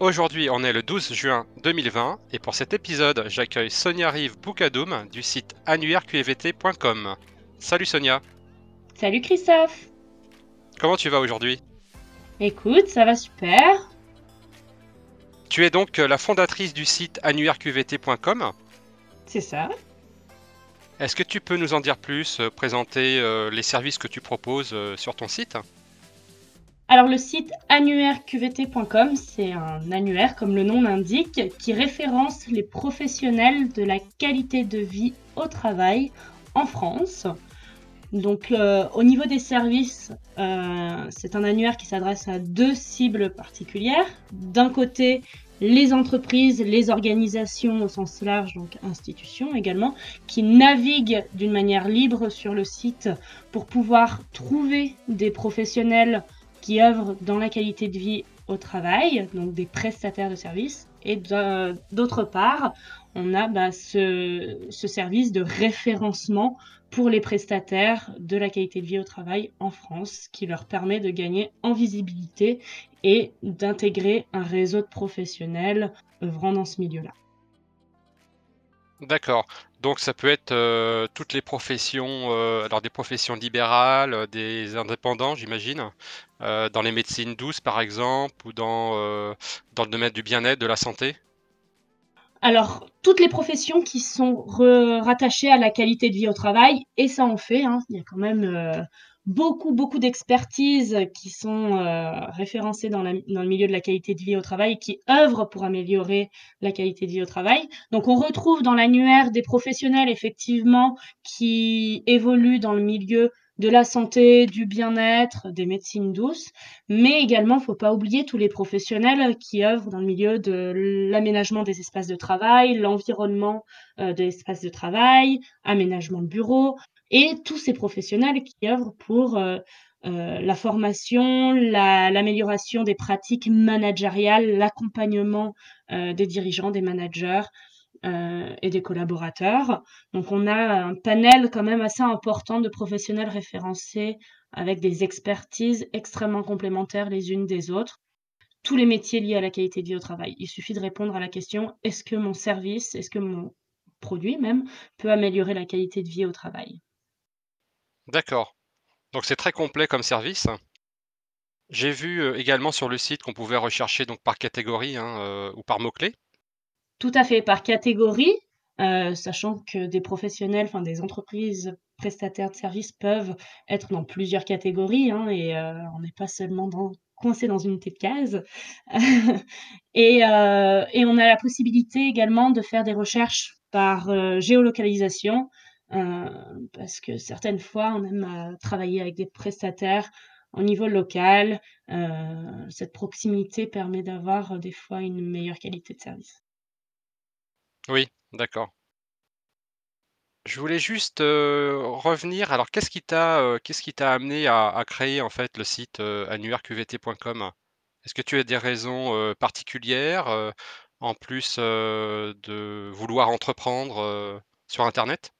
Aujourd'hui, on est le 12 juin 2020 et pour cet épisode, j'accueille Sonia Rive Boukadoum du site annuaireqvt.com. Salut Sonia. Salut Christophe. Comment tu vas aujourd'hui? Écoute, ça va super. Tu es donc la fondatrice du site annuaireqvt.com C'est ça. Est-ce que tu peux nous en dire plus, euh, présenter euh, les services que tu proposes euh, sur ton site? Alors le site annuaireqvt.com, c'est un annuaire comme le nom l'indique, qui référence les professionnels de la qualité de vie au travail en France. Donc euh, au niveau des services, euh, c'est un annuaire qui s'adresse à deux cibles particulières. D'un côté, les entreprises, les organisations au sens large, donc institutions également, qui naviguent d'une manière libre sur le site pour pouvoir trouver des professionnels qui œuvrent dans la qualité de vie au travail, donc des prestataires de services. Et d'autre part, on a bah, ce, ce, service de référencement pour les prestataires de la qualité de vie au travail en France, qui leur permet de gagner en visibilité et d'intégrer un réseau de professionnels œuvrant dans ce milieu-là. D'accord. Donc ça peut être euh, toutes les professions, euh, alors des professions libérales, euh, des indépendants, j'imagine, dans les médecines douces par exemple, ou dans, le domaine du bien-être, de la santé? Alors, toutes les professions qui sont rattachées à la qualité de vie au travail, et ça en fait, hein, il y a quand même beaucoup, beaucoup d'expertises qui sont euh, référencées dans, le milieu de la qualité de vie au travail, qui œuvrent pour améliorer la qualité de vie au travail. Donc on retrouve dans l'annuaire des professionnels effectivement qui évoluent dans le milieu de la santé, du bien-être, des médecines douces, mais également, il ne faut pas oublier tous les professionnels qui œuvrent dans le milieu de l'aménagement des espaces de travail, l'environnement euh, des espaces de travail, aménagement de bureaux, et tous ces professionnels qui œuvrent pour euh, euh, la formation, l'amélioration des pratiques managériales, l'accompagnement euh, des dirigeants, des managers et des collaborateurs. Donc on a un panel quand même assez important de professionnels référencés avec des expertises extrêmement complémentaires les unes des autres. Tous les métiers liés à la qualité de vie au travail. Il suffit de répondre à la question est-ce que mon service, est-ce que mon produit même peut améliorer la qualité de vie au travail? D'accord. Donc c'est très complet comme service. J'ai vu euh, également sur le site qu'on pouvait rechercher donc par catégorie hein, euh, ou par mots-clés. Tout à fait, par catégorie, euh, sachant que des professionnels, enfin des entreprises prestataires de services peuvent être dans plusieurs catégories hein, et on n'est pas seulement coincé dans une petite case. et, on a la possibilité également de faire des recherches par géolocalisation. Euh, parce que certaines fois, on aime euh, travailler avec des prestataires au niveau local. Euh, cette proximité permet d'avoir des fois une meilleure qualité de service. Oui, d'accord. Je voulais juste revenir. Alors, qu'est-ce qui t'a qu'est-ce qui t'a amené à, créer en fait le site annuaireqvt.com Est-ce que tu as des raisons particulières en plus de vouloir entreprendre sur Internet?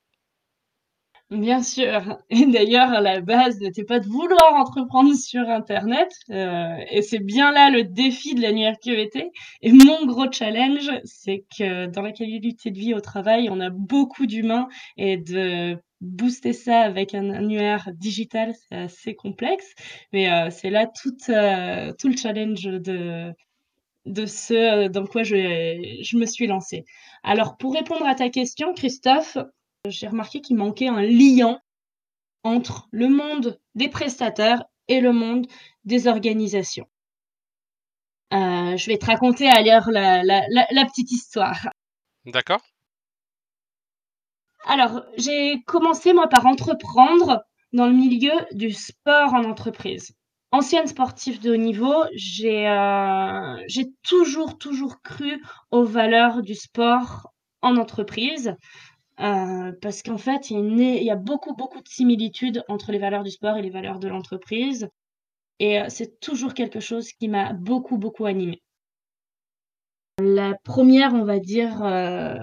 Bien sûr. Et d'ailleurs, la base n'était pas de vouloir entreprendre sur Internet. Euh, et c'est bien là le défi de l'annuaire QVT. Et mon gros challenge, c'est que dans la qualité de vie au travail, on a beaucoup d'humains et de booster ça avec un annuaire digital, c'est assez complexe. Mais euh, c'est là tout, euh, tout le challenge de, ce dans quoi je me suis lancée. Alors, pour répondre à ta question, Christophe, j'ai remarqué qu'il manquait un lien entre le monde des prestataires et le monde des organisations. Euh, je vais te raconter l'heure la, la, petite histoire. D'accord. Alors, j'ai commencé moi par entreprendre dans le milieu du sport en entreprise. Ancienne sportive de haut niveau, j'ai euh, toujours, toujours cru aux valeurs du sport en entreprise. Euh, parce qu'en fait, il y, a beaucoup, beaucoup de similitudes entre les valeurs du sport et les valeurs de l'entreprise. Et euh, c'est toujours quelque chose qui m'a beaucoup, beaucoup animée. La première, on va dire, euh,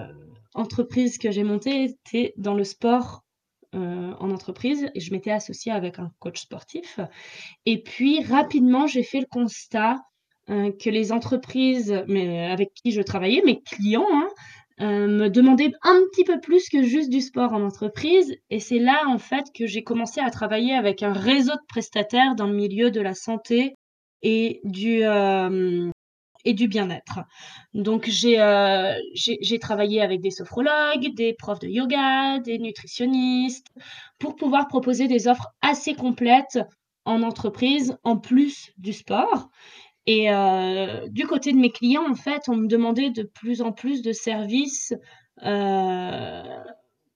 entreprise que j'ai montée était dans le sport en entreprise et je m'étais associée avec un coach sportif. Et puis, rapidement, j'ai fait le constat que les entreprises, mais avec qui je travaillais, mes clients, hein, heu, me demandaient un petit peu plus que juste du sport en entreprise et c'est là, en fait, que j'ai commencé à travailler avec un réseau de prestataires dans le milieu de la santé et du, et du bien-être. Donc heu, j'ai j'ai travaillé avec des sophrologues, des profs de yoga, des nutritionnistes, pour pouvoir proposer des offres assez complètes en entreprise, en plus du sport et heu, du côté de mes clients, en fait, on me demandait de plus en plus de services, heu,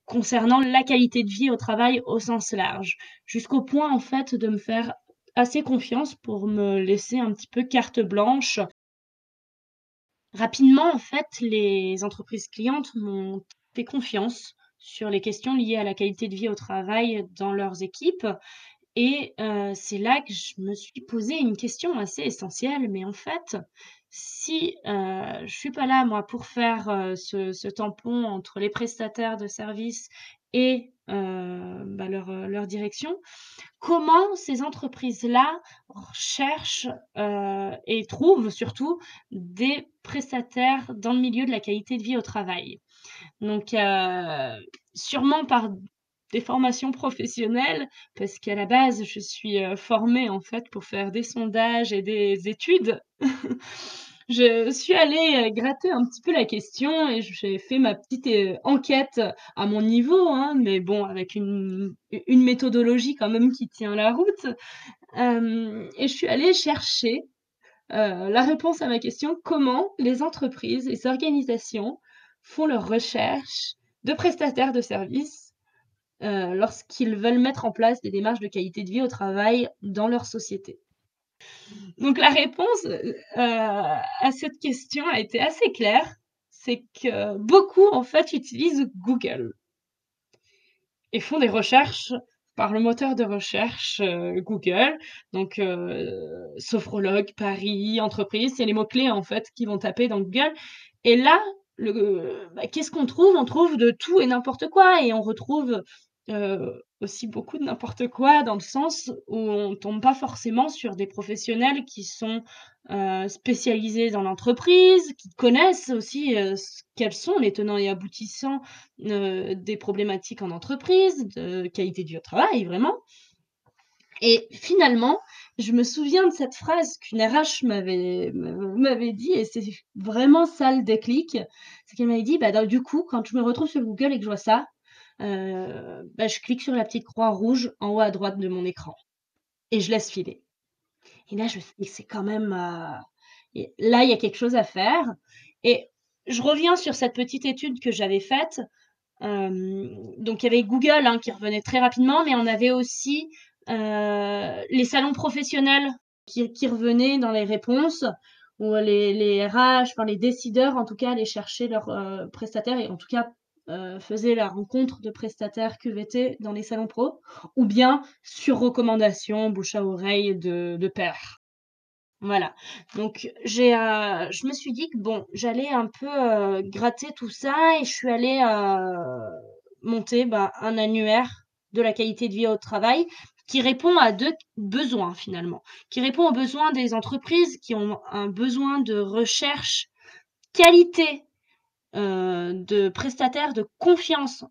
concernant la qualité de vie au travail au sens large. Jusqu'au point, en fait, de me faire assez confiance pour me laisser un petit peu carte blanche Rapidement, en fait, les entreprises clientes m'ont fait confiance sur les questions liées à la qualité de vie au travail dans leurs équipes et c'est là que je me suis posé une question assez essentielle, mais en fait, si, heu, je suis pas là moi pour faire, ce tampon entre les prestataires de services et bah, leur, direction, Comment ces entreprises-là cherchent, et trouvent surtout des prestataires dans le milieu de la qualité de vie au travail? Donc sûrement par des formations professionnelles, parce qu'à la base, je suis, heu, formée, en fait, pour faire des sondages et des études. Je suis allée, heu, gratter un petit peu la question et j'ai fait ma petite, heu, enquête à mon niveau, hein, mais bon, avec une une méthodologie quand même qui tient la route. Et je suis allée chercher, la réponse à ma question: comment les entreprises, les organisations font leurs recherches de prestataires de services, heu, lorsqu'ils veulent mettre en place des démarches de qualité de vie au travail dans leur société? Donc la réponse, heu, à cette question a été assez claire. C'est que beaucoup, en fait, utilisent Google et font des recherches par le moteur de recherche, heu, Google. Donc, heu, sophrologue, Paris, entreprise, c'est les mots-clés, en fait, qu'ils vont taper dans Google et là, bah, qu'est-ce qu'on trouve? On trouve de tout et n'importe quoi et on retrouve, aussi beaucoup de n'importe quoi dans le sens où on tombe pas forcément sur des professionnels qui sont, spécialisés dans l'entreprise, qui connaissent aussi, ce quels sont les tenants et aboutissants, des problématiques en entreprise, de qualité au travail, vraiment et finalement, je me souviens de cette phrase qu'une RH m'avait dit et c'est vraiment ça le déclic. C'est qu'elle m'avait dit: «Bah, du coup, quand je me retrouve sur Google et que je vois ça, heu, bah, je clique sur la petite croix rouge en haut à droite de mon écran et je laisse filer» et là, je me suis dit: «C'est quand même, et là, il y a quelque chose à faire» et je reviens sur cette petite étude que j'avais faite. Hem, donc il y avait Google, hein, qui revenait très rapidement, mais on avait aussi, les salons professionnels qui revenaient dans les réponses où les les RH, enfin les décideurs en tout cas, allaient chercher leurs, prestataires et en tout cas, heu, faisaient la rencontre de prestataires QVT dans les salons pro ou bien sur recommandation, bouche à oreille de de pairs. Voilà, donc j'ai, heu, je me suis dit que bon, j'allais un peu, heu, gratter tout ça et je suis allée, monter, bah, un annuaire de la qualité de vie au travail qui répond à 2 besoins finalement, qui répond aux besoins des entreprises qui ont un besoin de recherche qualité, heu, de prestataires de confiance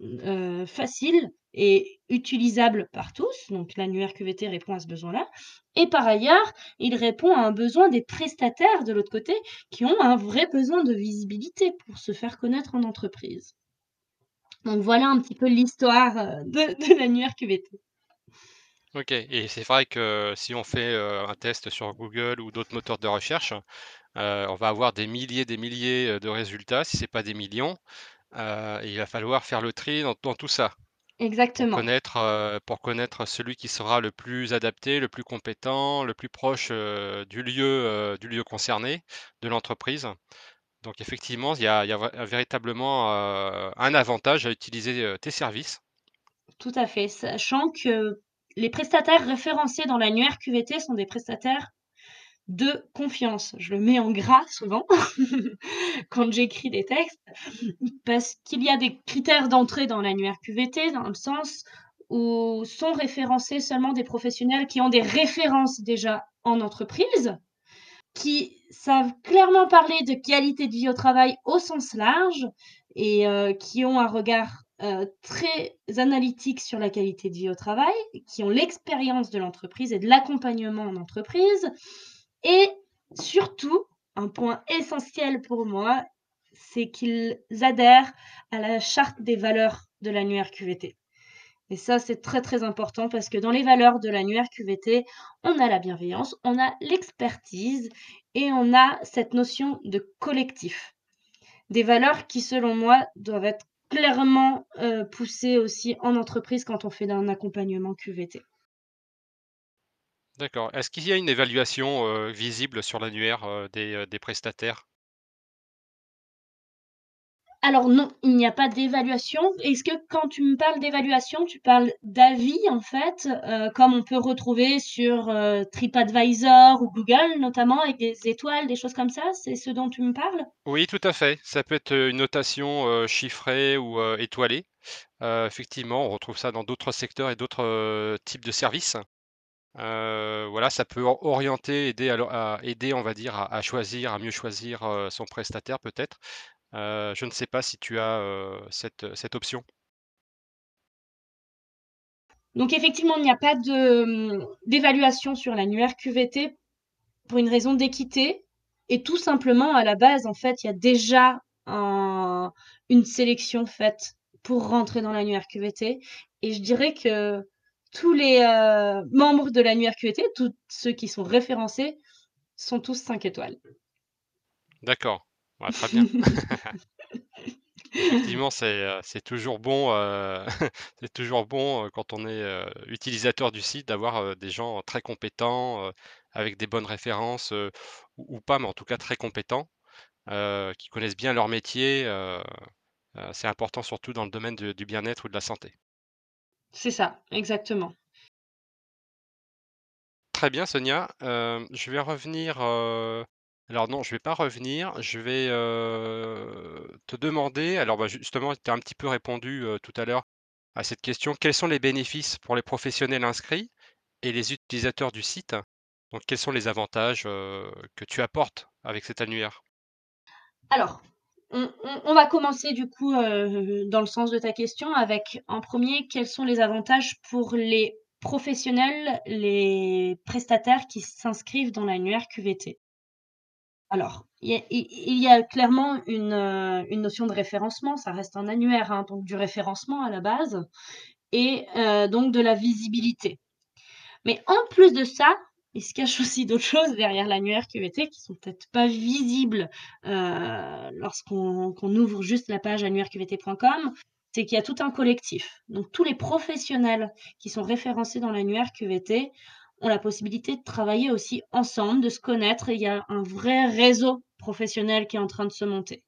Heu, facile et utilisable par tous, donc l'annuaire QVT répond à ce besoin-là et par ailleurs, il répond à un besoin des prestataires de l'autre côté, qui ont un vrai besoin de visibilité pour se faire connaître en entreprise. Donc voilà un petit peu l'histoire, heu, de de l'annuaire QVT. OK et c'est vrai que si on fait, un test sur Google ou d'autres moteurs de recherche, heu, on va avoir des milliers, des milliers, de résultats, si c'est pas des millions, et il va falloir faire le tri dans dans tout ça pour Exactement, connaître, pour connaître celui qui sera le plus adapté, le plus compétent, le plus proche, du lieu, du lieu concerné, de l'entreprise. Donc effectivement, il y a il y a vrai véritablement, un avantage à utiliser, tes services. tout à fait, sachant que les prestataires référencés dans l'annuaire QVT sont des prestataires de confiance. Je le mets en gras souvent quand j'écris des textes Parce qu'il y a des critères d'entrée dans l'annuaire QVT, dans le sens où sont référencés seulement des professionnels qui ont des références déjà en entreprise qui savent clairement parler de qualité de vie au travail au sens large et heu, qui ont un regard, heu, très analytique sur la qualité de vie au travail, qui ont l'expérience de l'entreprise et de l'accompagnement en entreprise et surtout, un point essentiel pour moi, c'est qu'ils adhèrent à la charte des valeurs de l'ANUR-QVT. Et ça, c'est très, très important parce que dans les valeurs de l'ANUR-QVT, on a la bienveillance, on a l'expertise et on a cette notion de collectif. Des valeurs qui, selon moi, doivent être clairement, heu, poussées aussi en entreprise quand on fait un accompagnement QVT. D'accord. Est-ce qu'il y a une évaluation, heu, visible sur l'annuaire, heu, des, heu, des prestataires? Alors non, il n'y a pas d'évaluation. Est-ce que quand tu me parles d'évaluation, tu parles d'avis en fait, heu, comme on peut retrouver sur, heu, TripAdvisor ou Google notamment avec des étoiles, des choses comme ça? C'est ce dont tu me parles? Oui, tout à fait. Ça peut être, heu, une notation, heu, chiffrée ou, heu, étoilée. Heu, effectivement, on retrouve ça dans d'autres secteurs et d'autres, heu, types de services. Heu, voilà, ça peut or orienter, aider à à aider, on va dire, à choisir, à mieux choisir, heu, son prestataire peut-être. Heu, je ne sais pas si tu as, cette, cette option? Donc effectivement, il n'y a pas mmh, d'évaluation sur l'annuaire QVT pour une raison d'équité et tout simplement à la base, en fait, il y a déjà un une sélection faite pour rentrer dans l'annuaire QVT et je dirais que tous les, heu, membres de l'annuaire QVT, tous ceux qui sont référencés, sont tous 5 étoiles. D'accord. Ouais, très bien. Effectivement, c'est, heu, c'est toujours bon, heu, c'est toujours bon, quand on est, utilisateur du site d'avoir, des gens très compétents, avec des bonnes références, ou ou pas, mais en tout cas très compétents, qui connaissent bien leur métier, c'est important surtout dans le domaine du bien-être ou de la santé. C'est ça, exactement. Très bien Sonia, hem, je vais revenir, heu, alors non, je vais pas revenir, je vais, heu, te demander alors, bah, justement, tu as un petit peu répondu, tout à l'heure à cette question. Quels sont les bénéfices pour les professionnels inscrits et les utilisateurs du site? Donc quels sont les avantages, que tu apportes avec cet annuaire? Alors, on va commencer du coup, heu, dans le sens de ta question avec en premier, quels sont les avantages pour les professionnels, les prestataires qui s'inscrivent dans l'annuaire QVT? Alors, il y a clairement une, heu, une notion de référencement, ça reste un annuaire, hein, donc du référencement à la base et heu, donc de la visibilité. Mais en plus de ça, il se cache aussi d'autres choses derrière l'annuaire QVT qui sont peut-être pas visibles, heu, lorsqu'on qu'on ouvre juste la page annuaireqvt.com. C'est qu'il y a tout un collectif. Donc tous les professionnels qui sont référencés dans l'annuaire QVT ont la possibilité de travailler aussi ensemble, de se connaître et il y a un vrai réseau professionnel qui est en train de se monter.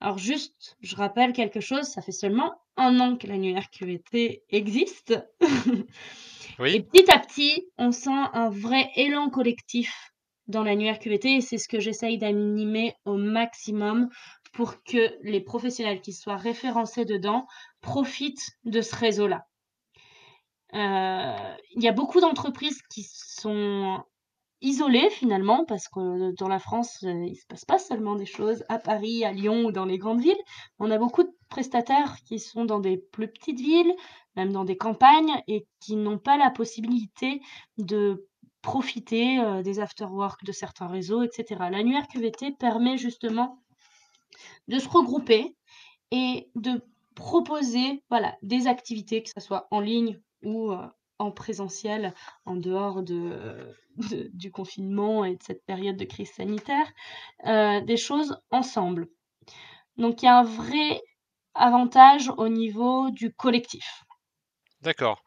Alors juste, je rappelle quelque chose, ça fait seulement un an que l'annuaire QVT existe Oui, et petit à petit, on sent un vrai élan collectif dans l'annuaire QVT et c'est ce que j'essaye d'animer au maximum pour que les professionnels qui soient référencés dedans profitent de ce réseau-là. Heu, il y a beaucoup d'entreprises qui sont isolées finalement parce que dans la France, heu, il se passe pas seulement des choses à Paris, à Lyon ou dans les grandes villes. On a beaucoup de prestataires qui sont dans des plus petites villes, même dans des campagnes et qui n'ont pas la possibilité de profiter, heu, des after work de certains réseaux et cetera. L'annuaire QVT permet justement de se regrouper et de proposer, voilà, des activités, que ça soit en ligne ou, en présentiel, en dehors de de du confinement et de cette période de crise sanitaire, heu, des choses ensemble. Donc il y a un vrai avantage au niveau du collectif. d'accord,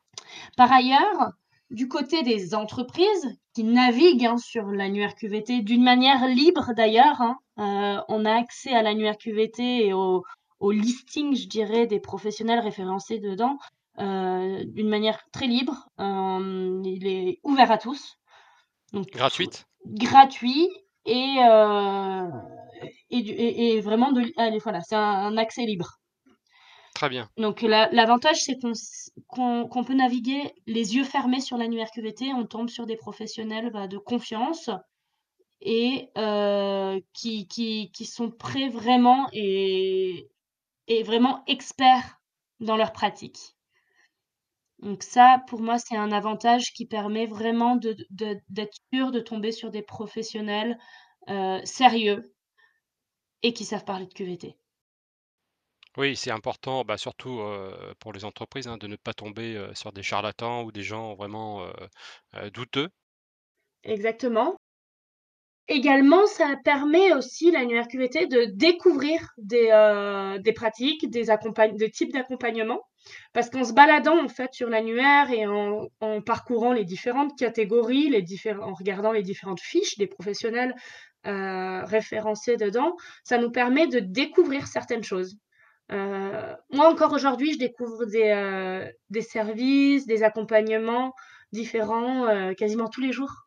Par ailleurs, du côté des entreprises qui naviguent, hein, sur l'annuaire QVT d'une manière libre d'ailleurs, hein, heu, on a accès à l'annuaire QVT et au au listing, je dirais, des professionnels référencés dedans, d'une manière très libre. Hem, il est ouvert à tous, donc gratuite? gratuit et heu et du et et vraiment de allez voilà, c'est un un accès libre. Très bien. Donc l'a l'avantage, c'est qu'on peut naviguer les yeux fermés sur l'annuaire QVT. On tombe sur des professionnels, bah, de confiance et qui qui qui sont prêts vraiment et et vraiment experts dans leur pratique. Donc ça, pour moi, c'est un avantage qui permet vraiment de de d'être sûr de tomber sur des professionnels, heu, sérieux et qui savent parler de QVT. Oui, c'est important, bah, surtout, heu, pour les entreprises, hein, de ne pas tomber, heu, sur des charlatans ou des gens vraiment, heu heu, douteux. Exactement. Également, ça permet aussi l'annuaire QVT de découvrir des, des pratiques, des types d'accompagnement. Parce qu'en se baladant, en fait, sur l'annuaire et en parcourant les différentes catégories, en regardant les différentes fiches des professionnels, heu, référencés dedans, ça nous permet de découvrir certaines choses. Heu, moi, encore aujourd'hui, je découvre des, services, des accompagnements différents, quasiment tous les jours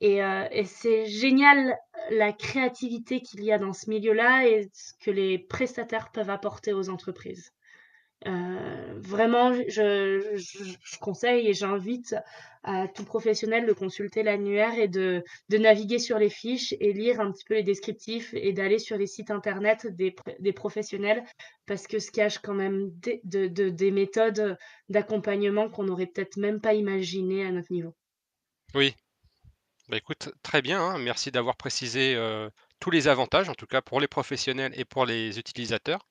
et heu et c'est génial la créativité qu'il y a dans ce milieu-là et ce que les prestataires peuvent apporter aux entreprises. Heu, vraiment, je conseille et j'invite à tout professionnel de consulter l'annuaire et de naviguer sur les fiches et lire un petit peu les descriptifs et d'aller sur les sites internet des pr des professionnels parce que se cachent quand même des de de des méthodes, d'accompagnement qu'on n'aurait peut-être même pas imaginées à notre niveau. Oui, bah, écoute, très bien, hein, merci d'avoir précisé, tous les avantages, en tout cas pour les professionnels et pour les utilisateurs.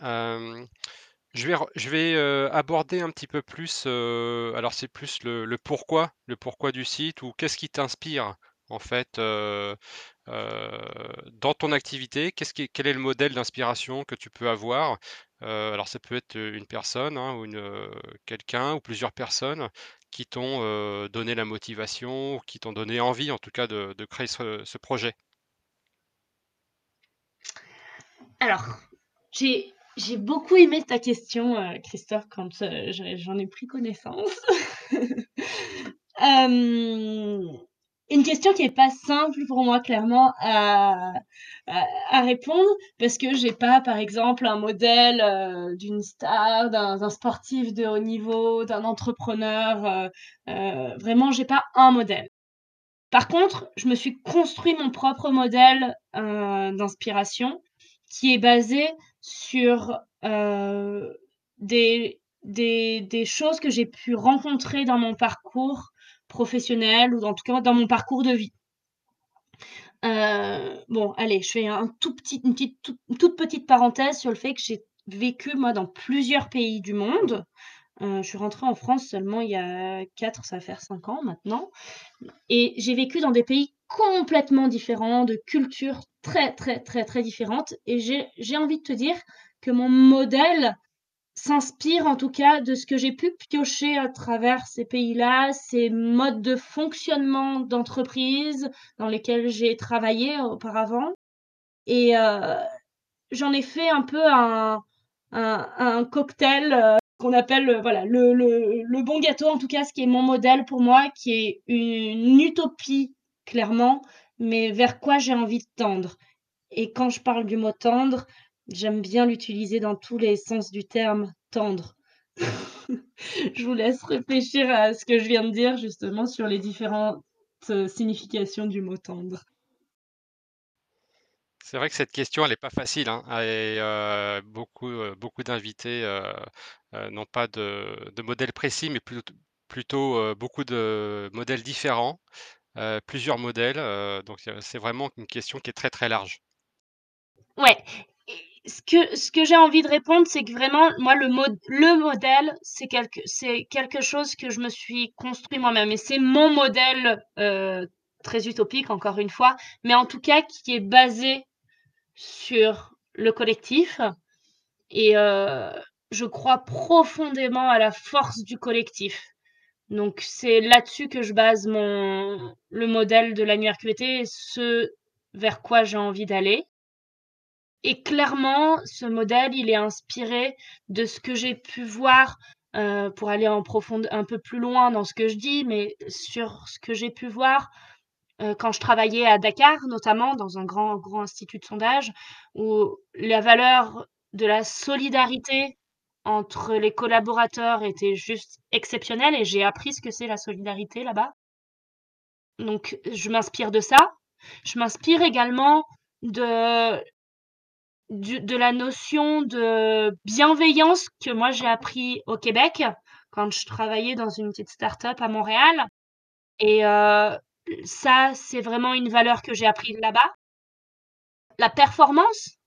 Je vais aborder un petit peu plus, alors c'est plus le pourquoi, le pourquoi du site ou qu'est-ce qui t'inspire en fait, dans ton activité? Quel est le modèle d'inspiration que tu peux avoir? Alors ça peut être, une personne, hein, ou quelqu'un ou plusieurs personnes qui t'ont, donné la motivation qui t'ont donné envie en tout cas de créer ce projet? Alors, j'ai j'ai beaucoup aimé ta question, heu, Christophe, quand, j'en ai pris connaissance. une question qui est pas simple pour moi clairement à à répondre parce que j'ai pas, par exemple, un modèle, heu, d'une star, d'un sportif de haut niveau, d'un entrepreneur, heu heu, vraiment pas un modèle. Par contre, je me suis construit mon propre modèle, heu, d'inspiration qui est basé sur, heu, des des des choses que j'ai pu rencontrer dans mon parcours professionnel ou en tout cas dans mon parcours de vie. Heu, bon allez, je fais une toute petite parenthèse sur le fait que j'ai vécu moi dans plusieurs pays du monde. Heu, je suis rentrée en France seulement il y a 4, ça va faire 5 ans maintenant. Et j'ai vécu dans des pays complètement différents, de cultures très, très, très, très différentes et j'ai envie de te dire que mon modèle s'inspire en tout cas de ce que j'ai pu piocher à travers ces pays-là, ces modes de fonctionnement d'entreprise dans lesquels j'ai travaillé auparavant. Et heu, j'en ai fait un peu un un cocktail, heu, qu'on appelle, heu, voilà, le le le bon gâteau, en tout cas, ce qui est mon modèle pour moi, qui est une utopie, clairement, mais vers quoi j'ai envie de tendre. Et quand je parle du mot tendre, j'aime bien l'utiliser dans tous les sens du terme, tendre. Je vous laisse réfléchir à ce que je viens de dire, justement, sur les différentes, heu, significations du mot tendre. C'est vrai que cette question, elle est pas facile, hein, et heu, beaucoup, d'invités, n'ont pas de de modèle précis, mais plut plutôt, heu, beaucoup de modèles différents, plusieurs modèles, donc c'est vraiment une question qui est très, très large. Ouais ce que j'ai envie de répondre, c'est que vraiment, moi, le mod le modèle, c'est quelque chose que je me suis construit moi-même et c'est mon modèle, heu, très utopique encore une fois, mais en tout cas qui est basé sur le collectif et heu, je crois profondément à la force du collectif. Donc c'est là-dessus que je base mon le modèle de l'annuaire QVT ce vers quoi j'ai envie d'aller. Et clairement, ce modèle, il est inspiré de ce que j'ai pu voir, heu, pour aller en profonde un peu plus loin dans ce que je dis, mais sur ce que j'ai pu voir, heu, quand je travaillais à Dakar, notamment dans un grand grand institut de sondage, où la valeur de la solidarité entre les collaborateurs était juste exceptionnelle et j'ai appris ce que c'est la solidarité là-bas. Donc je m'inspire de ça Je m'inspire également de de la notion de bienveillance que moi j'ai appris au Québec, quand je travaillais dans une petite start-up à Montréal et heu, ça, c'est vraiment une valeur que j'ai appris là-bas. La performance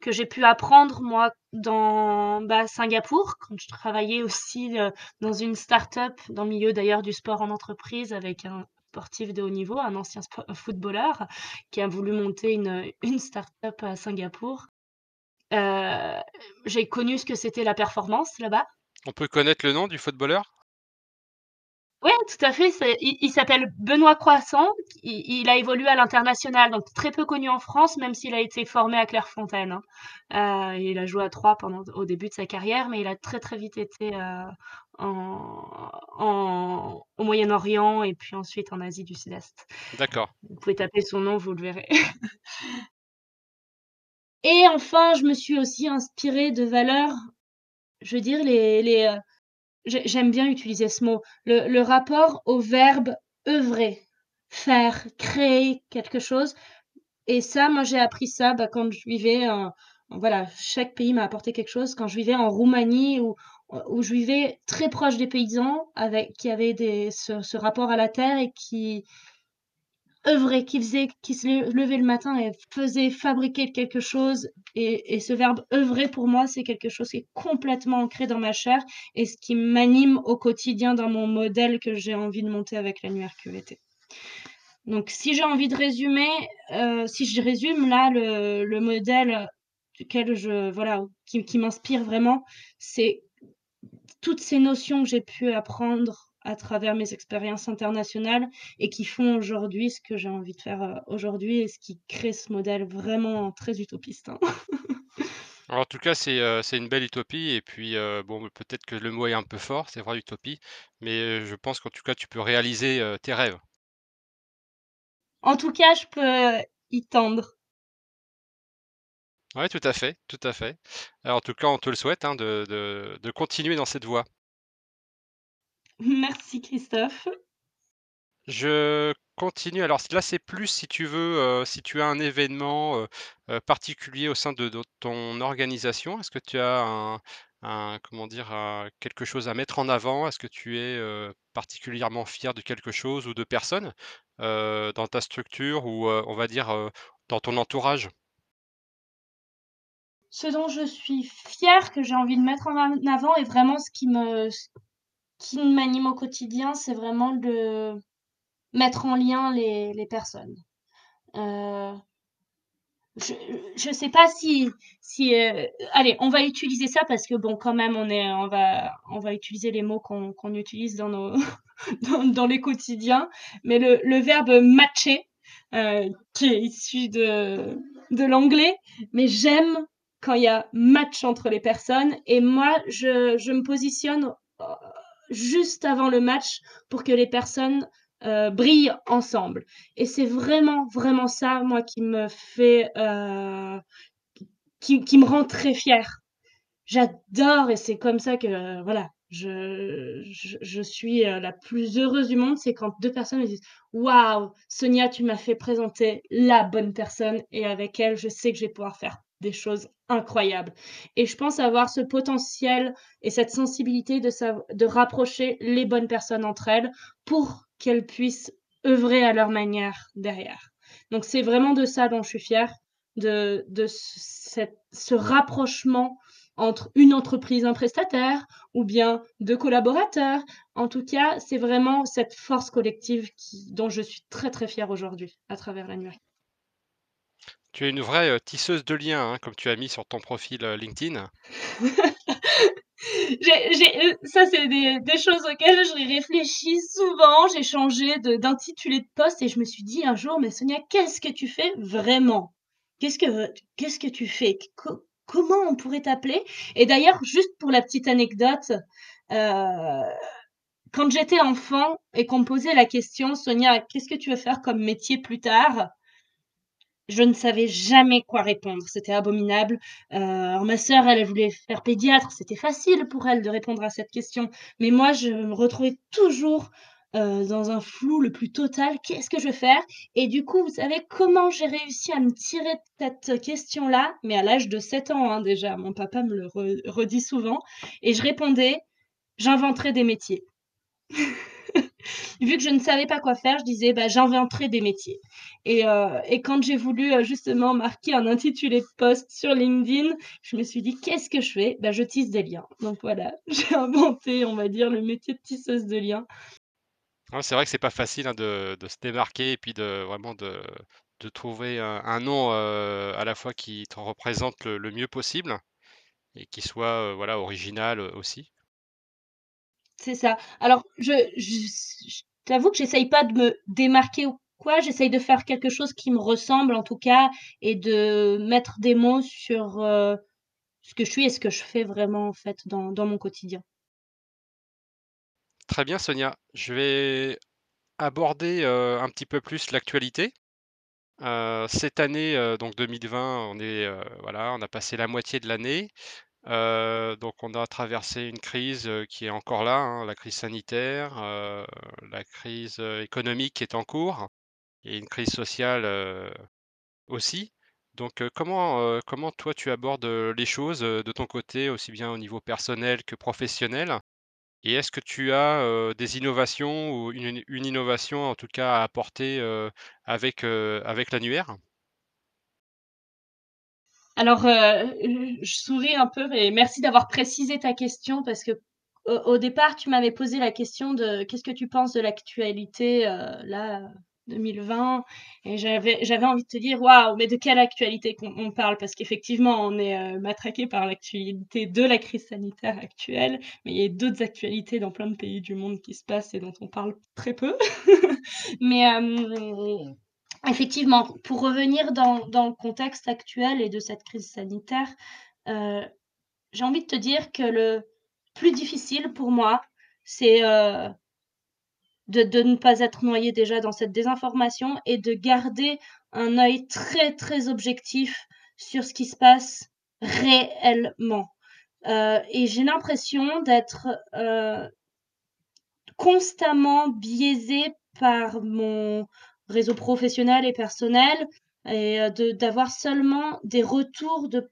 que j'ai pu apprendre moi dans, bah, Singapour, quand je travaillais aussi, heu, dans une start-up dans le milieu d'ailleurs du sport en entreprise avec un sportif de haut niveau, un ancien footballeur qui a voulu monter une, une start-up à Singapour. Heu, j'ai connu ce que c'était la performance là-bas. On peut connaître le nom du footballeur? Ouais, tout à fait, il il s'appelle Benoît Croissant, il il a évolué à l'international, donc très peu connu en France, même s'il a été formé à Clairefontaine, hein. Heu, il a joué à Troyes pendant au début de sa carrière, mais il a très, très vite été, en en au Moyen-Orient et puis ensuite en Asie du Sud-Est. D'accord. Vous pouvez taper son nom, vous le verrez. Et enfin, je me suis aussi inspirée de valeurs, je veux dire les j'ai j'aime bien utiliser ce mot, le rapport au verbe œuvrer, faire, créer quelque chose et ça, moi, j'ai appris ça, bah, quand je vivais voilà, chaque pays m'a apporté quelque chose. Quand je vivais en Roumanie où je vivais très proche des paysans avec qui avaient ce rapport à la terre et qui œuvraient, qui faisaient qui se le levaient le matin et faisaient fabriquer quelque chose et et ce verbe œuvrer pour moi, c'est quelque chose qui est complètement ancré dans ma chair et ce qui m'anime au quotidien dans mon modèle que j'ai envie de monter avec l'ANURQVT. Donc si j'ai envie de résumer, heu, si je résume là le le modèle duquel je voilà, qui m'inspire vraiment, c'est toutes ces notions que j'ai pu apprendre à travers mes expériences internationales et qui font aujourd'hui ce que j'ai envie de faire, heu, aujourd'hui et ce qui crée ce modèle vraiment très utopiste, hein. Alors, en tout cas, c'est, heu, c'est une belle utopie et puis, heu, bon, peut-être que le mot est un peu fort, c'est vrai utopie, mais, je pense qu'en tout cas, tu peux réaliser, tes rêves. En tout cas, je peux y tendre. Ouais, tout à fait, tout à fait. Alors, en tout cas, on te le souhaite, hein, de de de continuer dans cette voie. Merci Christophe. Je continue, alors là, c'est plus si tu veux, heu, si tu as un événement, heu heu, particulier au sein de de ton organisation. Est-ce que tu as un un comment dire? Un quelque chose à mettre en avant? Est-ce que tu es, particulièrement fier de quelque chose ou de personnes, heu, dans ta structure ou, on va dire, dans ton entourage? Ce dont je suis fière, que j'ai envie de mettre en av avant et vraiment ce qui me qui m'anime au quotidien, c'est vraiment de mettre en lien les les personnes. Heu je je sais pas si si, heu allez, on va utiliser ça parce que bon, quand même, on est on va on va utiliser les mots qu'on qu'on utilise dans nos dans les quotidiens, mais le le verbe matcher, heu, qui est issu de de l'anglais, mais j'aime quand il y a match entre les personnes. Et moi, je je me positionne, heu, juste avant le match pour que les personnes, heu, brillent ensemble et c'est vraiment, vraiment ça, moi, qui me fait, heu, qui me rend très fière. J'adore et c'est comme ça que, voilà, je je je suis, heu, la plus heureuse du monde, c'est quand 2 personnes me disent: «Waouh, Sonia, tu m'as fait présenter la bonne personne et avec elle, je sais que je vais pouvoir faire des choses incroyables» et je pense avoir ce potentiel et cette sensibilité de de rapprocher les bonnes personnes entre elles pour qu'elles puissent œuvrer à leur manière derrière. Donc c'est vraiment de ça dont je suis fière, de de ce rapprochement entre une entreprise, un prestataire ou bien 2 collaborateurs. En tout cas, c'est vraiment cette force collective qui dont je suis très, très fière aujourd'hui à travers l'ANUR Tu es une vraie, tisseuse de liens, hein, comme tu as mis sur ton profil, LinkedIn. J'ai ça, c'est des choses auxquelles je réfléchis souvent. J'ai changé d'intitulé de poste et je me suis dit un jour: «Mais Sonia, qu'est-ce que tu fais vraiment? Qu'est-ce que tu fais? Co comment on pourrait t'appeler?» et d'ailleurs, juste pour la petite anecdote, quand j'étais enfant et qu'on me posait la question: «Sonia, qu'est-ce que tu veux faire comme métier plus tard?» Je ne savais jamais quoi répondre, c'était abominable. Heu, alors ma sœur, elle, voulait faire pédiatre, c'était facile pour elle de répondre à cette question. Mais moi, je me retrouvais toujours, heu, dans un flou le plus total. Qu'est-ce que je vais faire? Et du coup, vous savez comment j'ai réussi à me tirer de cette question-là? Mais à l'âge de 7 ans, hein, déjà, mon papa me le re redit souvent et je répondais: «J'inventerai des métiers». Vu que je ne savais pas quoi faire, je disais: «Bah, j'inventerai des métiers» et et quand j'ai voulu, heu, justement marquer un intitulé de post sur LinkedIn, je me suis dit: «Qu'est-ce que je fais? Bah, je tisse des liens». Donc voilà, j'ai inventé, on va dire, le métier de tisseuse de liens. C'est vrai que c'est pas facile, hein, de se démarquer et puis de vraiment de trouver un nom, heu, à la fois qui te représente le mieux possible et qui soit, voilà, original, aussi. C'est ça. Alors je je je t'avoue que j'essaye pas de me démarquer ou quoi, j'essaye de faire quelque chose qui me ressemble en tout cas et de mettre des mots sur, heu, ce que je suis et ce que je fais vraiment en fait dans mon quotidien. Très bien Sonia, je vais aborder, heu, un petit peu plus l'actualité. Heu, cette année, donc 2020, on est, voilà, on a passé la moitié de l'année. Heu, donc on a traversé une crise, heu, qui est encore là, hein, la crise sanitaire, heu, la crise, économique qui est en cours et une crise sociale, aussi. Donc, comment, comment toi tu abordes, les choses, de ton côté, aussi bien au niveau personnel que professionnel? Et est-ce que tu as, des innovations ou une innovation en tout cas à apporter, avec, avec l'annuaire? Alors, heu, je souris un peu et merci d'avoir précisé ta question parce que au départ, tu m'avais posé la question de: «Qu'est-ce que tu penses de l'actualité, heu, là, 2020?» et j'avais j'avais envie de te dire: «Waouh, mais de quelle actualité on parle?» parce qu'effectivement, on est, heu, matraqué par l'actualité de la crise sanitaire actuelle, mais il y a d'autres actualités dans plein de pays du monde qui se passent et dont on parle très peu. Mais, hem Effectivement, pour revenir dans dans le contexte actuel et de cette crise sanitaire, heu, j'ai envie de te dire que le plus difficile pour moi, c'est, heu, de de ne pas être noyé déjà dans cette désinformation et de garder un œil très, très objectif sur ce qui se passe réellement. Heu et j'ai l'impression d'être, constamment biaisée par mon réseau professionnel et personnel et de d'avoir seulement des retours de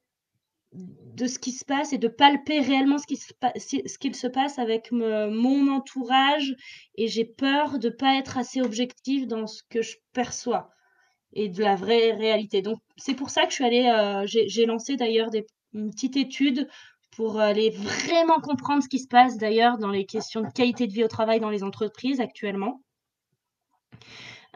de ce qui se passe et de palper réellement ce qui se ce qu'il se passe avec mon entourage et j'ai peur de pas être assez objective dans ce que je perçois et de la vraie réalité. Donc c'est pour ça que je suis allée, heu, j'ai lancé d'ailleurs une petite étude pour aller vraiment comprendre ce qui se passe d'ailleurs dans les questions de qualité de vie au travail dans les entreprises actuellement.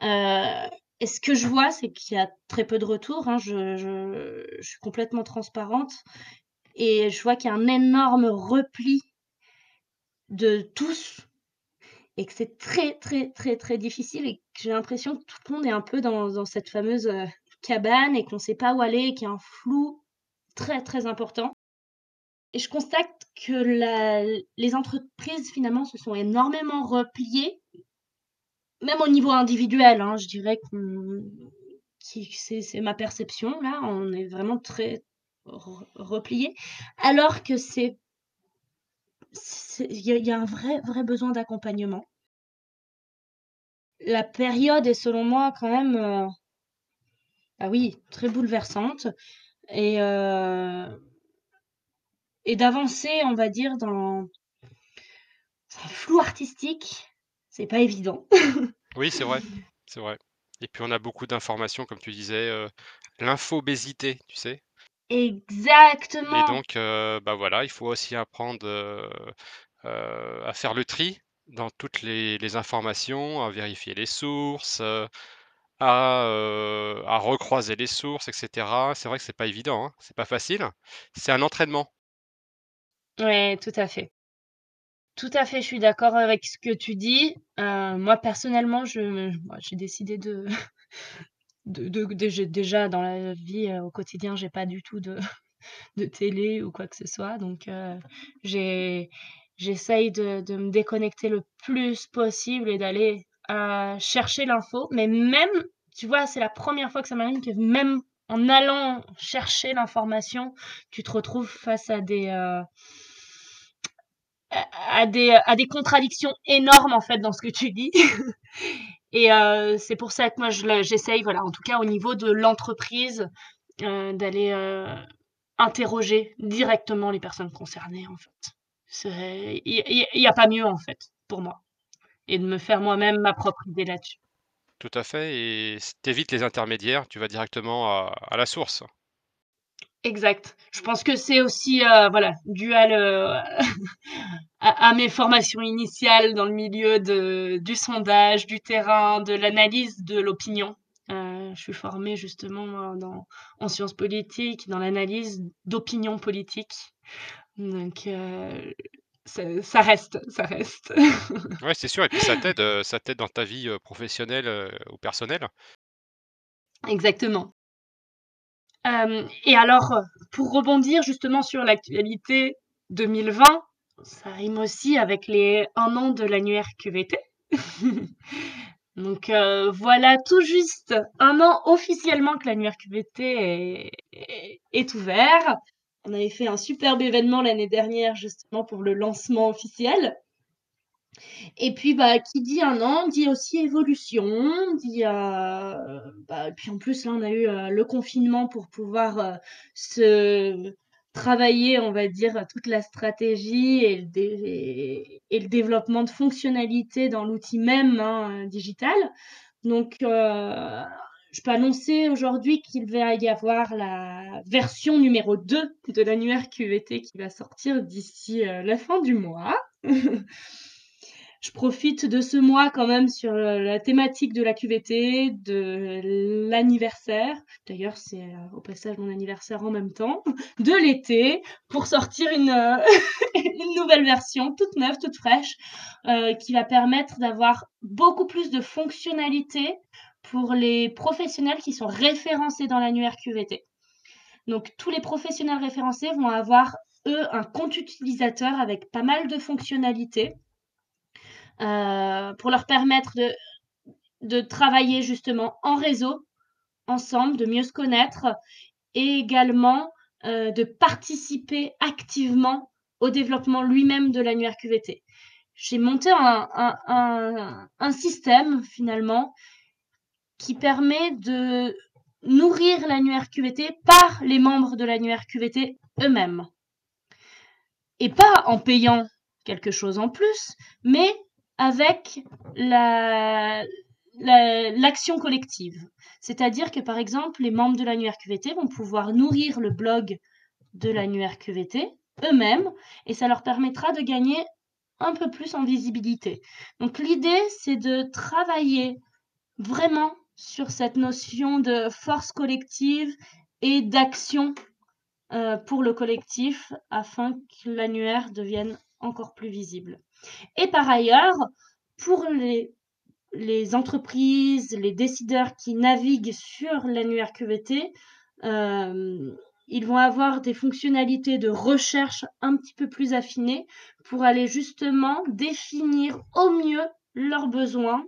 Heu et ce que je vois, c'est qu'il y a très peu de retours, hein, je suis complètement transparente et je vois qu'il y a un énorme repli de tous et que c'est très, très, très, très difficile et que j'ai l'impression que tout le monde est un peu dans cette fameuse, heu, cabane et qu'on ne sait pas où aller et qu'il y a un flou très, très important. Et je constate que les entreprises finalement se sont énormément repliées, même au niveau individuel, hein, je dirais qui c'est ma perception là, on est vraiment très re repliés, alors que c'est il y a un vrai, vrai besoin d'accompagnement. La période est selon moi quand même, heu, ah oui, très bouleversante et heu et d'avancer, on va dire, dans un flou artistique, c'est pas évident. Oui, c'est vrai, c'est vrai. Et puis on a beaucoup d'informations comme tu disais, heu, l'infobésité, tu sais? Et Exactement! donc, heu, bah, voilà, il faut aussi apprendre, heu heu, à faire le tri dans toutes les les informations, à vérifier les sources, à, à recroiser les sources et cetera. C'est vrai que c'est pas évident, hein, c'est pas facile. C'est un entraînement. Ouais, tout à fait. Tout à fait, je suis d'accord avec ce que tu dis. Heu, moi personnellement, j'ai décidé de de de déj déjà dans la vie, heu, au quotidien, j'ai pas du tout de de télé ou quoi que ce soit donc j'ai j'essaye de me déconnecter le plus possible et d'aller, chercher l'info. Mais même, tu vois, c'est la première fois que ça m'arrive que même en allant chercher l'information, tu te retrouves face à des, à des à des contradictions énormes, en fait, dans ce que tu dis et heu, c'est pour ça que moi j'essaye, voilà, en tout cas au niveau de l'entreprise, heu, d'aller, heu, interroger directement les personnes concernées, en fait. Il y il y il y a pas mieux, en fait, pour moi et de me faire moi-même ma propre idée là-dessus. Tout à fait et s tu les intermédiaires, tu vas directement à la source. Exact. Je pense que c'est aussi, heu, voilà, dû à le à à mes formations initiales dans le milieu de du sondage, du terrain, de l'analyse de l'opinion. Heu, je suis formée justement moi dans en sciences politiques, dans l'analyse d'opinions politiques. Donc ça ça reste, ça reste. Ouais, c'est sûr et puis ça t'aide, ça t'aide dans ta vie, professionnelle, ou personnelle. Exactement. Hem et alors, pour rebondir justement sur l'actualité 2020, ça rime aussi avec les 1 an de l'annuaire QVT. Donc heu, voilà tout juste 1 an officiellement que l'annuaire QVT est ouvert. On avait fait un superbe événement l'année dernière justement pour le lancement officiel et puis, bah, qui dit un an, dit aussi évolution, dit, heu, bah, puis en plus là, on a eu, heu, le confinement pour pouvoir, heu, se travailler, on va dire, toute la stratégie et le développement de fonctionnalités dans l'outil même, hein, digital. Donc, je peux annoncer aujourd'hui qu'il va y avoir la version numéro 2 de l'annuaire QVT qui va sortir d'ici, la fin du mois. Je profite de ce mois quand même sur, heu, la thématique de la QVT, de l'anniversaire. D'ailleurs, c'est, heu, au passage mon anniversaire en même temps, de l'été, pour sortir une, heu, une nouvelle version toute neuve, toute fraîche, qui va permettre d'avoir beaucoup plus de fonctionnalités pour les professionnels qui sont référencés dans l'annuaire QVT. Donc tous les professionnels référencés vont avoir, eux, un compte utilisateur avec pas mal de fonctionnalités heu, pour leur permettre de travailler justement en réseau, ensemble, de mieux se connaître et également, heu, de participer activement au développement lui-même de l'annuaire QVT. J'ai monté un un système finalement qui permet de nourrir l'annuaire QVT par les membres de l'annuaire QVT eux-mêmes et pas en payant quelque chose en plus, mais avec la la l'action collective. C'est-à-dire que, par exemple, les membres de l'annuaire QVT vont pouvoir nourrir le blog de l'annuaire QVT eux-mêmes et ça leur permettra de gagner un peu plus en visibilité. Donc l'idée, c'est de travailler vraiment sur cette notion de force collective et d'action, heu, pour le collectif afin que l'annuaire devienne encore plus visible et par ailleurs, pour les entreprises, les décideurs qui naviguent sur l'annuaire QVT, hem, ils vont avoir des fonctionnalités de recherche un petit peu plus affinées pour aller justement définir au mieux leurs besoins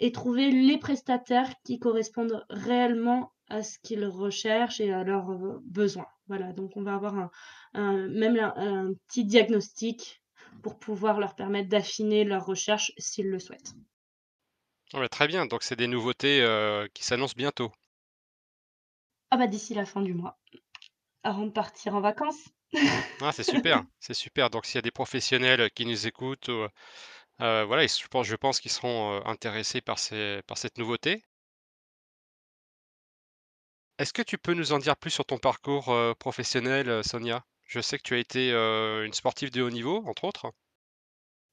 et trouver les prestataires qui correspondent réellement à ce qu'ils recherchent et à leurs, besoins. Voilà, donc on va avoir un même un petit diagnostic pour pouvoir leur permettre d'affiner leurs recherches s'ils le souhaitent. Ouais, très bien, donc c'est des nouveautés, heu, qui s'annoncent bientôt. Ah bah, d'ici la fin du mois, avant de partir en vacances. Ah, c'est super, c'est super, donc s'il y a des professionnels, qui nous écoutent ou, heu, voilà, je pense je pense qu'ils seront, intéressés par ces par cette nouveauté. Est-ce que tu peux nous en dire plus sur ton parcours, professionnel, Sonia? Je sais que tu as été, une sportive de haut niveau, entre autres.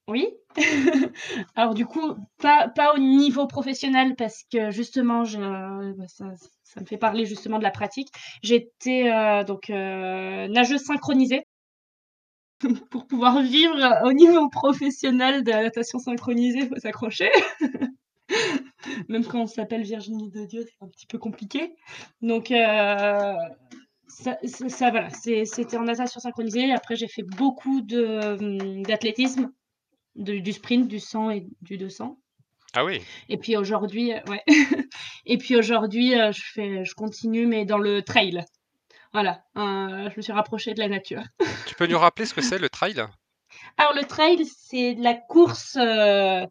Oui. Alors du coup, pas au niveau professionnel parce que justement bah, ça me fait parler justement de la pratique. J'étais, heu, donc, nageuse synchronisée pour pouvoir vivre, au niveau professionnel de la natation synchronisée, il faut s'accrocher. Même quand on s'appelle Virginie de Dieu, c'est un petit peu compliqué. Donc, ça ça ça voilà, c'était en natation synchronisée. Après j'ai fait beaucoup mmh, d'athlétisme, du sprint, du 100 et du 200 Ah oui, et puis aujourd'hui, heu ouais et puis aujourd'hui, heu, je fais je continue mais dans le trail. Voilà, je me suis rapprochée de la nature. tu peux nous rappeler ce que c'est le trail? Alors le trail, c'est la course, heu,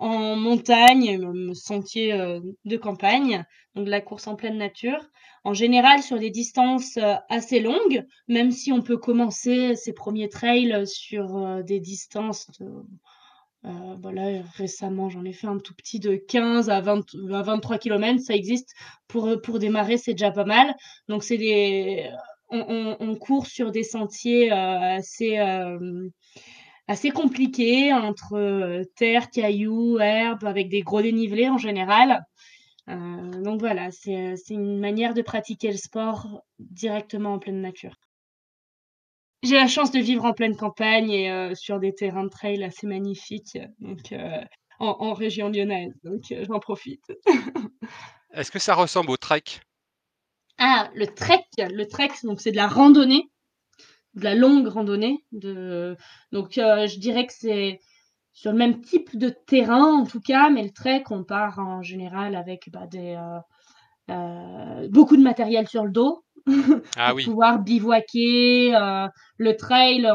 en montagne, même sentier, heu, de campagne, donc de la course en pleine nature. En général sur des distances, heu, assez longues, même si on peut commencer ses premiers trails sur, heu, des distances heu, bah, récemment j'en ai fait un tout petit de 15 à 20 à 23 kilomètres, ça existe. Pour, pour démarrer, c'est déjà pas mal. Donc c'est des on on court sur des sentiers, assez, assez compliqués entre, heu, terre, cailloux, herbes, avec des gros dénivelés en général. Heu, donc voilà, c'est, heu, c'est une manière de pratiquer le sport directement en pleine nature. J'ai la chance de vivre en pleine campagne et sur des terrains de trail assez magnifiques, donc en en région lyonnaise, donc j'en profite. Est-ce que ça ressemble au trek? Ah, le trek, le trek, donc c'est de la randonnée, de la longue randonnée, de donc heu, je dirais que c'est sur le même type de terrain en tout cas, mais le trek, on part en général avec, bah, des, heu heu, beaucoup de matériel sur le dos Ah pour oui, pouvoir bivouaquer, le trail,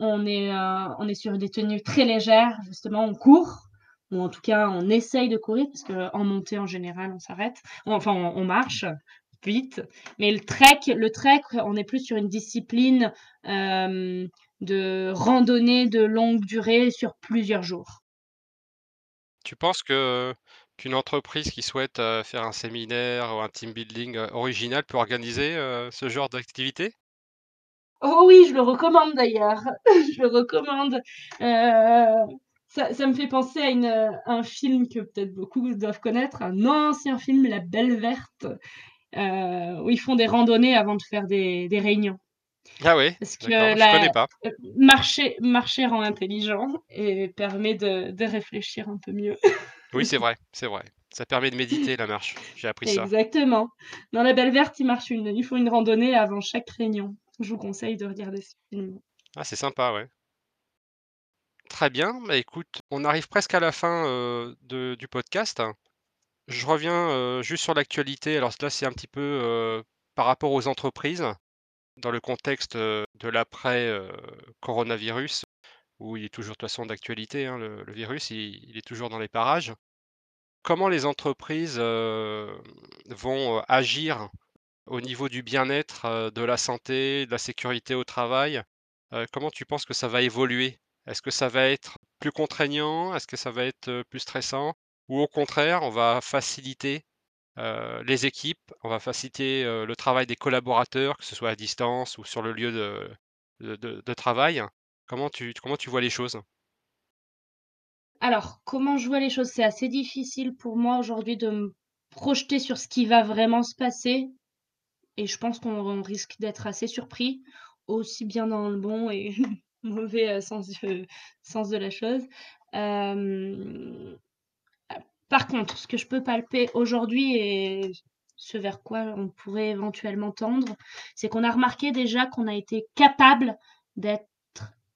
on est, on est sur des tenues très légères, justement, on court ou en tout cas on essaye de courir parce qu'en montée en général on s'arrête, enfin on on marche vite, mais le trek le trek, on est plus sur une discipline, hem, de randonnée de longue durée sur plusieurs jours. tu penses que qu'une entreprise qui souhaite, heu, faire un séminaire ou un team building, heu, original peut organiser, ce genre d'activité? Oh oui, je le recommande d'ailleurs, je le recommande, ça ça me fait penser à une, un film que peut-être beaucoup doivent connaître, un ancien film, La Belle Verte, où ils font des randonnées avant de faire des des réunions. Ah ouais, Parce que d'accord, je connais la pas. heu, marcher marcher rend intelligent et permet de de réfléchir un peu mieux. Oui, c'est vrai, c'est vrai. Ça permet de méditer la marche, j'ai appris ça. Exactement. Dans La Belle Verte, ils marchent une ils font une randonnée avant chaque réunion. Je vous conseille de regarder ce film. Ah, c'est sympa, ouais. Très bien, bah, écoute, on arrive presque à la fin, heu, de du podcast. Je reviens, heu, juste sur l'actualité. Alors là, c'est un petit peu, par rapport aux entreprises, dans le contexte, de l'après, heu, coronavirus, où il est toujours de toute façon d'actualité, hein, le virus, il est toujours dans les parages. Comment les entreprises, vont, agir au niveau du bien-être, de la santé, de la sécurité au travail? Comment tu penses que ça va évoluer? Est-ce que ça va être plus contraignant? Est-ce que ça va être, plus stressant? Ou au contraire, on va faciliter heu, les équipes, on va faciliter, heu, le travail des collaborateurs, que ce soit à distance ou sur le lieu de travail. Comment tu comment tu vois les choses? Alors, comment je vois les choses? C'est assez difficile pour moi aujourd'hui de me projeter sur ce qui va vraiment se passer et je pense qu'on on risque d'être assez surpris, aussi bien dans le bon et mauvais, heu, sens sens de la chose. Par contre, ce que je peux palper aujourd'hui et ce vers quoi on pourrait éventuellement tendre, c'est qu'on a remarqué déjà qu'on a été capable d'être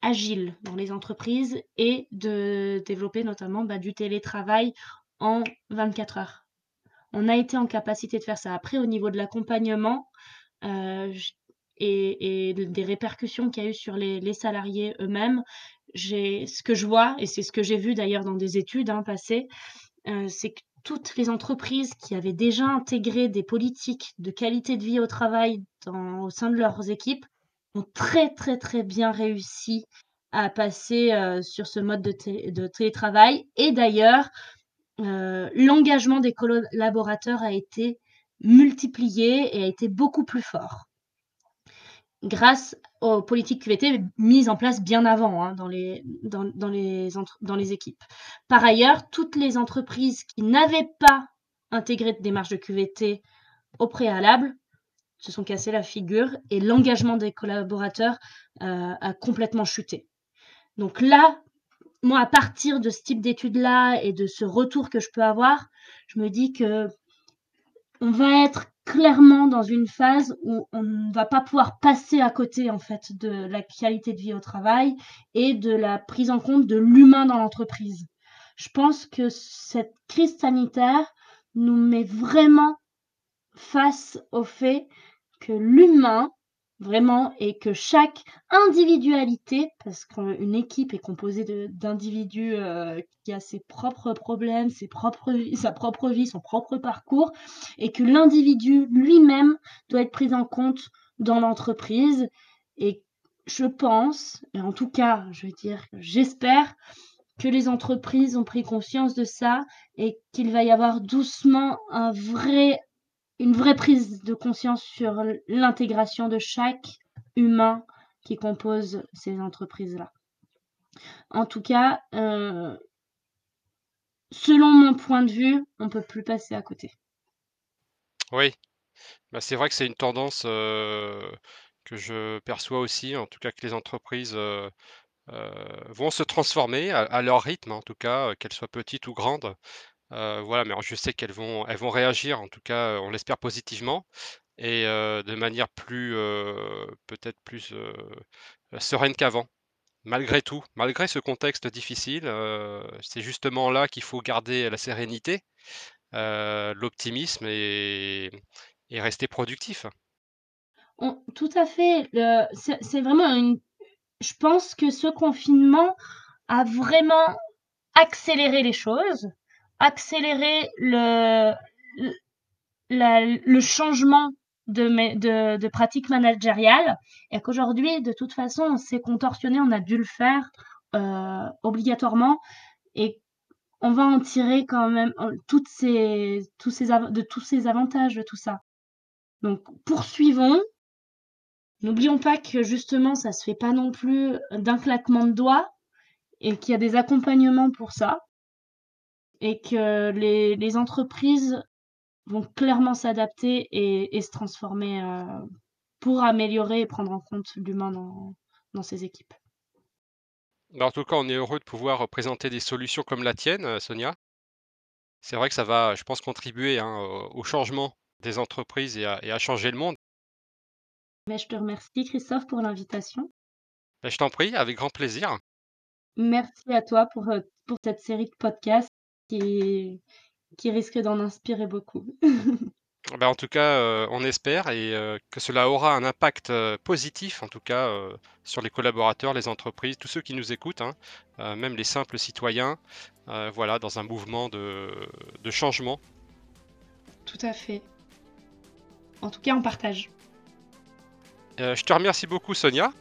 agile dans les entreprises et de développer notamment, bah, du télétravail en 24 heures. On a été en capacité de faire ça. Après au niveau de l'accompagnement, heu, j et des répercussions qu'il y a eu sur les salariés eux-mêmes, ce que je vois et c'est ce que j'ai vu d'ailleurs dans des études, hein, passées, Heu, c'est que toutes les entreprises qui avaient déjà intégré des politiques de qualité de vie au travail au sein de leurs équipes, ont très, très, très bien réussi à passer, heu, sur ce mode de té de télétravail. Et d'ailleurs, heu, l'engagement des collaborateurs a été multiplié et a été beaucoup plus fort grâce aux politiques QVT mises en place bien avant, hein, dans les dans dans les entre dans les équipes. Par ailleurs, toutes les entreprises qui n'avaient pas intégré de démarche de QVT au préalable se sont cassées la figure et l'engagement des collaborateurs, heu, a complètement chuté. Donc là, moi, à partir de ce type d'études-là et de ce retour que je peux avoir, je me dis que on va être clairement dans une phase où on ne va pas pouvoir passer à côté, en fait, de la qualité de vie au travail et de la prise en compte de l'humain dans l'entreprise. Je pense que cette crise sanitaire nous met vraiment face au fait que l'humain vraiment et que chaque individualité, parce qu'une équipe est composée d'individus, heu, qui a ses propres problèmes, ses propres sa propre vie, son propre parcours et que l'individu lui-même doit être pris en compte dans l'entreprise. Et je pense et en tout cas, je veux dire, j'espère que les entreprises ont pris conscience de ça et qu'il va y avoir doucement un vrai une vraie prise de conscience sur l'intégration de chaque humain qui compose ces entreprises-là. En tout cas, heu selon mon point de vue, on peut plus passer à côté. Oui, bah, c'est vrai que c'est une tendance, heu, que je perçois aussi, en tout cas que les entreprises, heu, vont se transformer à leur rythme, en tout cas, qu'elles soient petites ou grandes. Voilà, mais je sais qu'elles vont elles vont réagir, en tout cas, on l'espère positivement et de manière plus, peut-être plus, sereine qu'avant. Malgré tout, malgré ce contexte difficile, c'est justement là qu'il faut garder la sérénité, l'optimisme et rester productif. Tout à fait, c'est vraiment je pense que ce confinement a vraiment accéléré les choses, accéléré le changement de de de pratiques managériales et qu'aujourd'hui, de toute façon, on s'est contorsionné, on a dû le faire, heu, obligatoirement et on va en tirer quand même, heu, toutes ces tous ces de tous ces avantages de tout ça. Donc poursuivons N'oublions pas que justement ça se fait pas non plus d'un claquement de doigts et qu'il y a des accompagnements pour ça et que les les entreprises vont clairement s'adapter et et se transformer, heu, pour améliorer et prendre en compte l'humain dans dans ces équipes. Bah, en tout cas, on est heureux de pouvoir, heu, présenter des solutions comme la tienne, heu, Sonia. C'est vrai que ça va, je pense, contribuer, hein, au changement des entreprises et à et à changer le monde. Mais je te remercie Christophe pour l'invitation. Bah, je t'en prie, avec grand plaisir. Merci à toi pour cette série de podcasts qui qui risque d'en inspirer beaucoup. Bah, en tout cas, heu, on espère et heu, que cela aura un impact, heu, positif en tout cas, sur les collaborateurs, les entreprises, tous ceux qui nous écoutent, hein, même les simples citoyens, voilà, dans un mouvement de de changement. Tout à fait. En tout cas, on partage. Je te remercie beaucoup Sonia.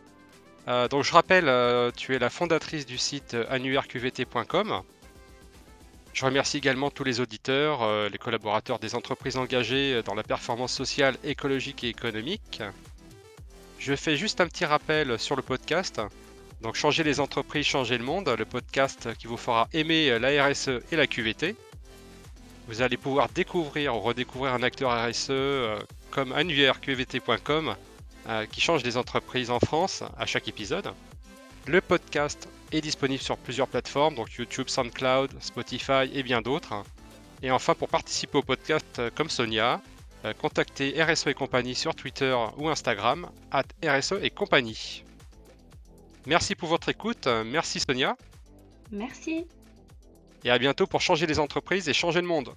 Donc je rappelle, tu es la fondatrice du site, annuairqvt.com. Je remercie également tous les auditeurs, heu, les collaborateurs des entreprises engagées, heu, dans la performance sociale, écologique et économique. Je fais juste un petit rappel sur le podcast. Donc changer les entreprises, changer le monde, le podcast qui vous fera aimer la RSE et la QVT. Vous allez pouvoir découvrir ou redécouvrir un acteur RSE euh, comme annuaireqvt.com euh, qui change les entreprises en France à chaque épisode. Le podcast est disponible sur plusieurs plateformes, donc YouTube, SoundCloud, Spotify et bien d'autres. Et enfin, pour participer au podcast euh, comme Sonia, contactez RSE et compagnie sur Twitter ou Instagram, at RSE et compagnie. Merci pour votre écoute, merci Sonia. Merci. Et à bientôt pour changer les entreprises et changer le monde.